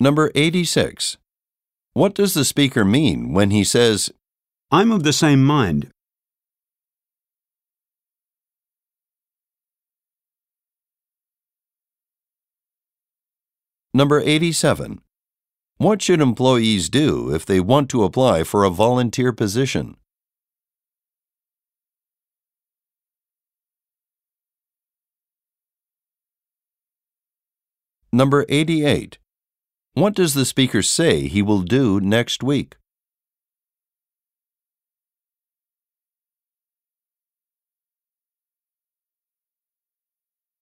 Number 86. What does the speaker mean when he says, I'm of the same mind. Number 87. What should employees do if they want to apply for a volunteer position? Number 88. What does the speaker say he will do next week?